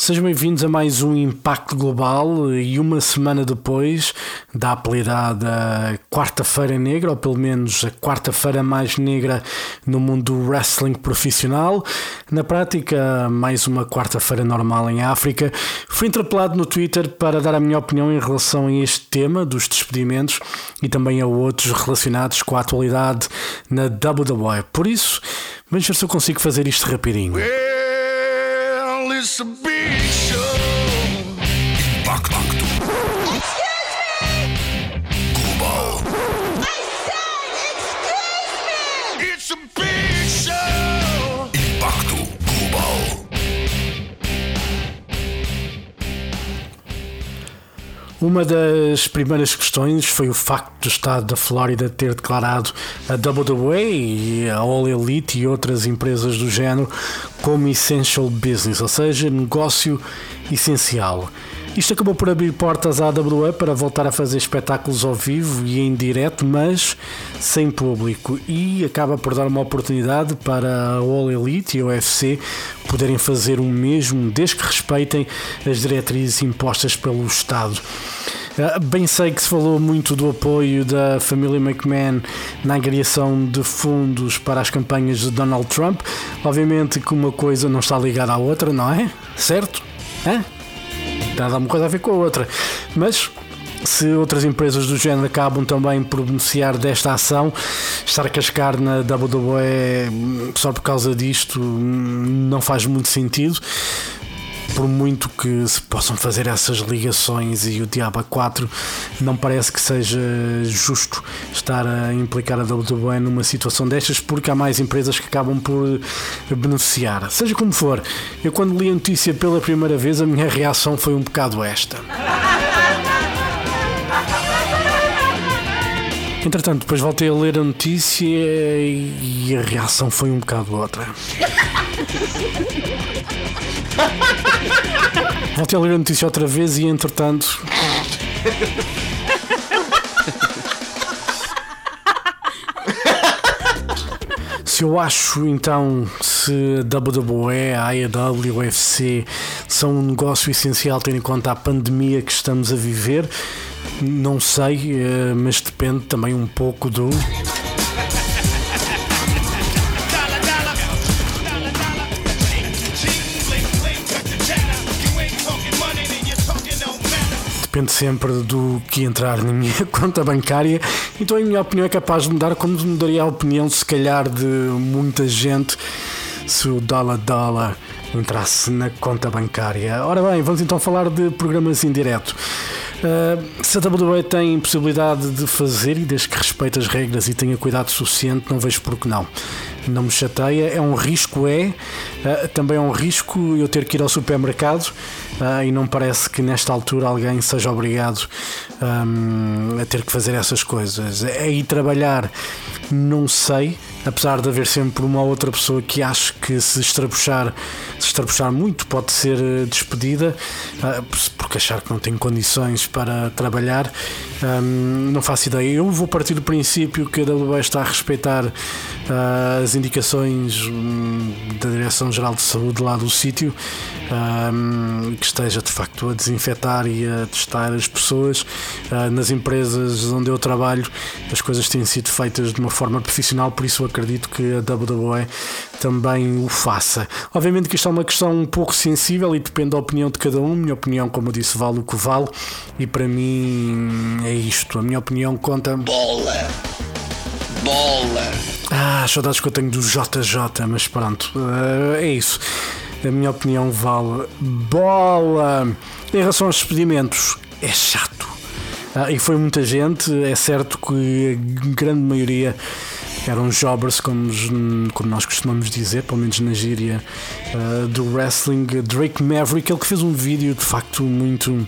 Sejam bem-vindos a mais um Impacto Global e uma semana depois da apelidada Quarta-feira Negra, ou pelo menos a quarta-feira mais negra no mundo do wrestling profissional. Na prática, mais uma quarta-feira normal em África. Fui interpelado no Twitter para dar a minha opinião em relação a este tema dos despedimentos e também a outros relacionados com a atualidade na WWE. Por isso, vamos ver se eu consigo fazer isto rapidinho. Well, it's Uma das primeiras questões foi o facto do Estado da Flórida ter declarado a WWE, a All Elite e outras empresas do género como essential business, ou seja, negócio essencial. Isto acabou por abrir portas à AWE para voltar a fazer espetáculos ao vivo e em direto, mas sem público, e acaba por dar uma oportunidade para a All Elite e a UFC poderem fazer o mesmo, desde que respeitem as diretrizes impostas pelo Estado. Ah, bem sei que se falou muito do apoio da família McMahon na agregação de fundos para as campanhas de Donald Trump. Obviamente que uma coisa não está ligada à outra, não é? Certo? Hã? Nada uma coisa a ver com a outra. Mas se outras empresas do género acabam também por beneficiar desta ação, estar a cascar na WWE só por causa disto não faz muito sentido por muito que se possam fazer essas ligações e o Diabo 4 não parece que seja justo estar a implicar a WWE numa situação destas porque há mais empresas que acabam por beneficiar. Seja como for, eu quando li a notícia pela primeira vez a minha reação foi um bocado esta. Entretanto, depois voltei a ler a notícia e a reação foi um bocado outra. Voltei a ler a notícia outra vez e entretanto. se eu acho então se WWE, a AEW, o UFC são um negócio essencial tendo em conta a pandemia que estamos a viver, não sei, eh, mas depende também um pouco do. Depende sempre do que entrar na minha conta bancária. Então, a minha opinião é capaz de mudar, como mudaria a opinião, se calhar, de muita gente se o dólar dólar entrasse na conta bancária. Ora bem, vamos então falar de programas em direto. Uh, se a WWE tem possibilidade de fazer e desde que respeite as regras e tenha cuidado suficiente, não vejo por que não. Não me chateia, é um risco, é. Uh, também é um risco eu ter que ir ao supermercado uh, e não parece que nesta altura alguém seja obrigado um, a ter que fazer essas coisas. É ir trabalhar, não sei, apesar de haver sempre uma outra pessoa que acho que se estrabuchar, se estrabuchar muito pode ser despedida, porque achar que não tem condições para trabalhar. Um, não faço ideia. Eu vou partir do princípio que a WWE está a respeitar uh, as indicações um, da Direção-Geral de Saúde lá do sítio, um, que esteja de facto a desinfetar e a testar as pessoas. Uh, nas empresas onde eu trabalho, as coisas têm sido feitas de uma forma profissional, por isso eu acredito que a WWE também o faça. Obviamente que isto é uma questão um pouco sensível e depende da opinião de cada um. Minha opinião, como eu disse, vale o que vale e para mim é isto. A minha opinião conta. Bola! Bola! Ah, saudades que eu tenho do JJ, mas pronto, uh, é isso. A minha opinião vale bola. Em relação aos despedimentos, é chato. Uh, e foi muita gente, é certo que a grande maioria eram jobbers, como, como nós costumamos dizer, pelo menos na gíria uh, do wrestling. Drake Maverick, ele que fez um vídeo de facto muito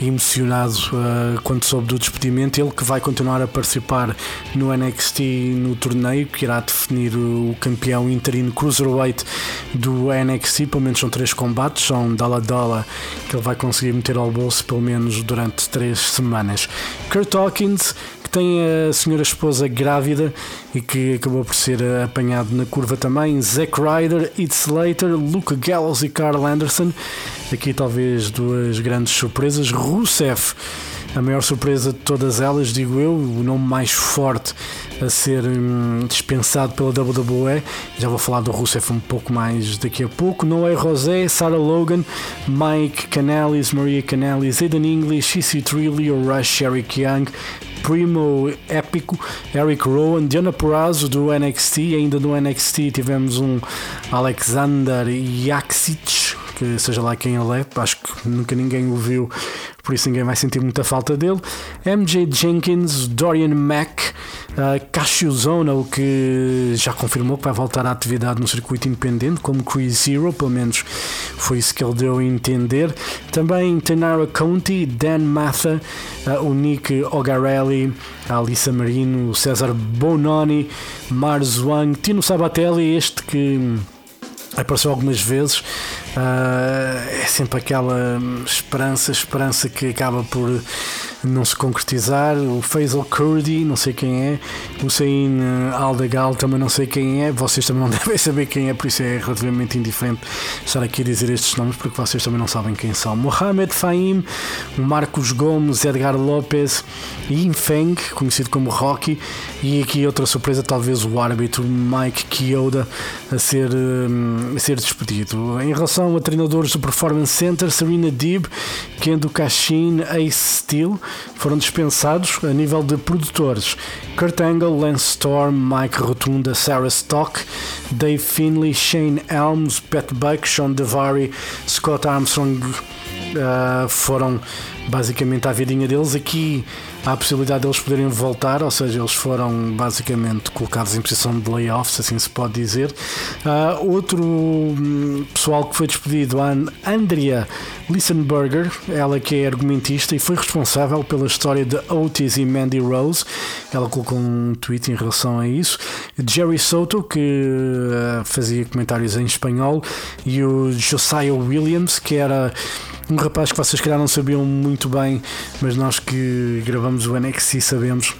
emocionado uh, quando soube do despedimento. Ele que vai continuar a participar no NXT no torneio que irá definir o campeão interino cruiserweight do NXT. Pelo menos são três combates, são Dala Dala que ele vai conseguir meter ao bolso pelo menos durante três semanas. Kurt Hawkins que tem a senhora esposa grávida e que acabou por ser apanhado na curva também. Zack Ryder, Heath Slater, Luke Gallows e Carl Anderson. Aqui talvez duas grandes surpresas. Rusev a maior surpresa de todas elas, digo eu, o nome mais forte a ser hum, dispensado pela WWE. Já vou falar do Rusev um pouco mais daqui a pouco. Noé Rosé, Sarah Logan, Mike Canellis, Maria Canellis, Aiden English, Issy Trilly, Rush, Eric Young, Primo Épico, Eric Rowan, Diana Purrazzo do NXT. Ainda no NXT tivemos um Alexander Yaksic, que seja lá quem ele é, acho que nunca ninguém o viu por isso ninguém vai sentir muita falta dele. MJ Jenkins, Dorian Mack, uh, Cassius Ono, que já confirmou que vai voltar à atividade no circuito independente, como Chris Zero, pelo menos foi isso que ele deu a entender. Também Tanara Conti, Dan Matha, uh, o Nick Ogarelli, a Alissa Marino, o César Bononi, Mars Wang, Tino Sabatelli, este que apareceu algumas vezes Uh, é sempre aquela esperança, esperança que acaba por não se concretizar. O Faisal Kurdi, não sei quem é. O Sain Aldagal, também não sei quem é. Vocês também não devem saber quem é, por isso é relativamente indiferente estar aqui a dizer estes nomes, porque vocês também não sabem quem são. Mohamed Faim, Marcos Gomes, Edgar Lopes, Yin Feng, conhecido como Rocky, e aqui outra surpresa, talvez o árbitro Mike Kyoda a ser, a ser despedido. Em relação a treinadores do Performance Center, Serena Deeb, Kendo Kashin, Ace Steel foram dispensados a nível de produtores. Kurt Angle, Lance Storm, Mike Rotunda, Sarah Stock, Dave Finley, Shane Elms, Pat Buck, Sean Devari, Scott Armstrong uh, foram basicamente à vidinha deles. Aqui há a possibilidade deles poderem voltar, ou seja, eles foram basicamente colocados em posição de layoffs, assim se pode dizer. Uh, outro um, pessoal que foi despedido, a Andrea Lissenberger, ela que é argumentista e foi responsável pela história de Otis e Mandy Rose. Ela colocou um tweet em relação a isso. Jerry Soto, que uh, fazia comentários em espanhol, e o Josiah Williams, que era um rapaz que vocês calhar não sabiam muito bem, mas nós que gravamos o NXT sabemos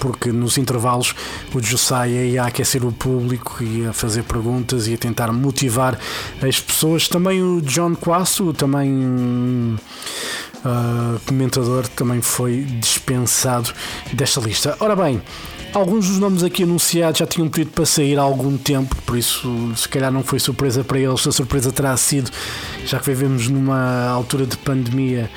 porque nos intervalos o Josiah ia aquecer o público, ia fazer perguntas, ia tentar motivar as pessoas. Também o John Quasso, também uh, comentador, também foi dispensado desta lista. Ora bem, Alguns dos nomes aqui anunciados já tinham pedido para sair há algum tempo, por isso se calhar não foi surpresa para eles. A surpresa terá sido, já que vivemos numa altura de pandemia,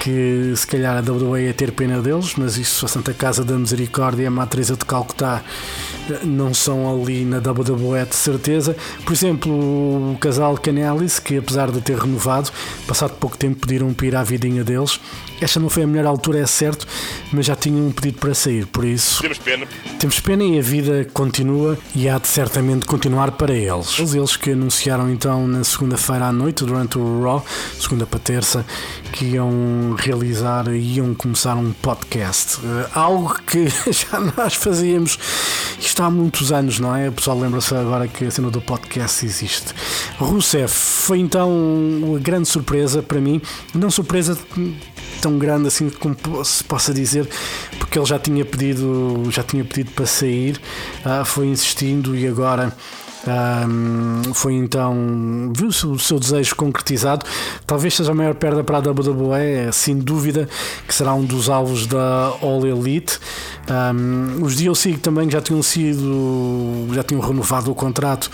que se calhar a WWE ia ter pena deles, mas isso a Santa Casa da Misericórdia a Matriza de Calcutá não são ali na WWE de certeza. Por exemplo, o casal Canelis, que apesar de ter renovado, passado pouco tempo pediram para ir à vidinha deles. Esta não foi a melhor altura, é certo, mas já tinham um pedido para sair, por isso. Temos pena. Temos pena e a vida continua e há de certamente continuar para eles. Eles que anunciaram então na segunda-feira à noite, durante o Raw, segunda para terça, que iam realizar e iam começar um podcast. Uh, algo que já nós fazíamos isto há muitos anos, não é? O pessoal lembra-se agora que a cena do podcast existe. Rousseff foi então uma grande surpresa para mim, não surpresa tão grande assim como se possa dizer, porque ele já tinha pedido, já tinha pedido para sair, uh, foi insistindo e agora um, foi então, viu-se o seu desejo concretizado. Talvez seja a maior perda para a WWE, sem dúvida que será um dos alvos da All Elite. Um, os DLC também já tinham sido, já tinham renovado o contrato,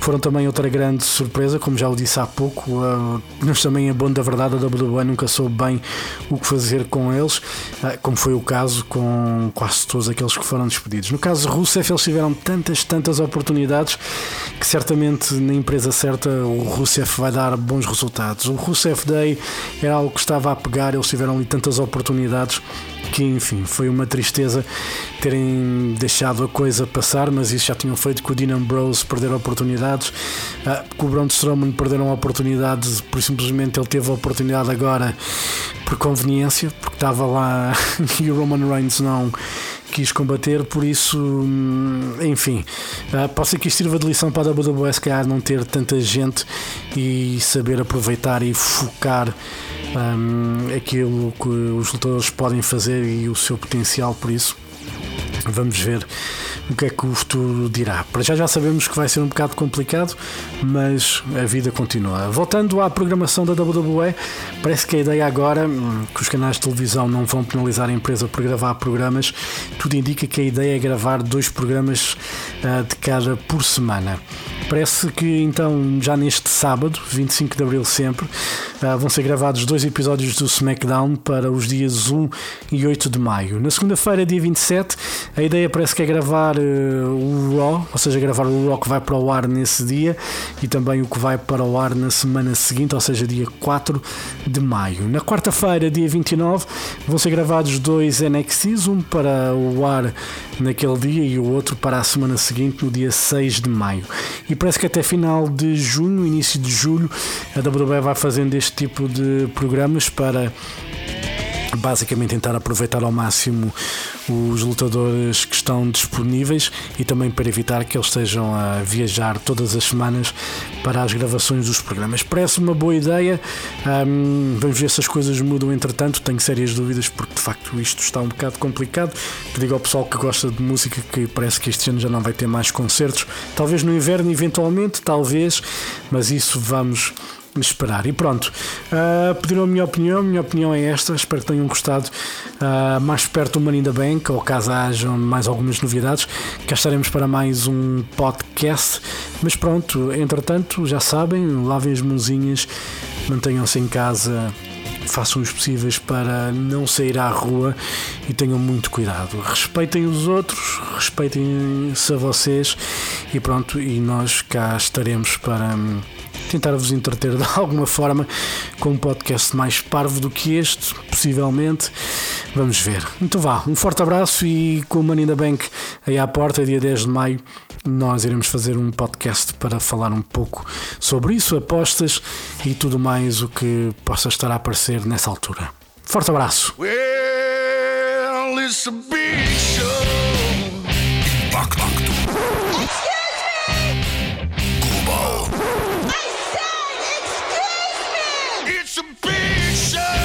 foram também outra grande surpresa, como já o disse há pouco. Uh, mas também é bom da verdade, a WWE nunca soube bem o que fazer com eles, uh, como foi o caso com quase todos aqueles que foram despedidos. No caso de Rusev, eles tiveram tantas, tantas oportunidades que certamente na empresa certa o Rusev vai dar bons resultados. O Rusev Day era algo que estava a pegar, eles tiveram ali tantas oportunidades que enfim, foi uma tristeza terem deixado a coisa passar, mas isso já tinham feito com o Dean Ambrose perder oportunidades, uh, com o Braun Strowman perderam oportunidades, por simplesmente ele teve a oportunidade agora por conveniência, porque estava lá e o Roman Reigns não quis combater, por isso, hum, enfim, uh, pode ser que isto sirva de lição para a WWE, se calhar não ter tanta gente e saber aproveitar e focar um, aquilo que os lutadores podem fazer e o seu potencial, por isso. Vamos ver o que é que o futuro dirá. Para já já sabemos que vai ser um bocado complicado, mas a vida continua. Voltando à programação da WWE, parece que a ideia agora, hum, que os canais de televisão não vão penalizar a empresa por gravar programas, tudo indica que a ideia é gravar dois programas uh, de cada por semana. Parece que então, já neste sábado, 25 de abril, sempre, uh, vão ser gravados dois episódios do SmackDown para os dias 1 e 8 de maio. Na segunda-feira, dia 27, a ideia parece que é gravar uh, o Raw, ou seja, gravar o Raw que vai para o ar nesse dia e também o que vai para o ar na semana seguinte, ou seja, dia 4 de maio. Na quarta-feira, dia 29, vão ser gravados dois NXTs, um para o ar naquele dia e o outro para a semana seguinte, no dia 6 de maio. E parece que até final de junho, início de julho, a WWE vai fazendo este tipo de programas para basicamente tentar aproveitar ao máximo os lutadores que estão disponíveis e também para evitar que eles estejam a viajar todas as semanas para as gravações dos programas. Parece uma boa ideia, um, vamos ver se as coisas mudam entretanto. Tenho sérias dúvidas porque de facto isto está um bocado complicado. Digo ao pessoal que gosta de música que parece que este ano já não vai ter mais concertos, talvez no inverno, eventualmente, talvez, mas isso vamos esperar. E pronto, uh, pediram a minha opinião, a minha opinião é esta, espero que tenham gostado. Uh, mais perto do Money in the Bank, ou caso hajam mais algumas novidades, cá estaremos para mais um podcast. Mas pronto, entretanto, já sabem, lavem as mãozinhas, mantenham-se em casa façam os possíveis para não sair à rua e tenham muito cuidado. Respeitem os outros, respeitem-se a vocês e pronto, e nós cá estaremos para hum, tentar vos entreter de alguma forma com um podcast mais parvo do que este, possivelmente. Vamos ver. Então vá, um forte abraço e com o Money in the Bank aí à porta, dia 10 de maio, nós iremos fazer um podcast para falar um pouco sobre isso, apostas e tudo mais o que possa estar a aparecer nessa altura. Forte abraço! Well, it's a big show. Excuse me! I said, excuse me! It's a big show!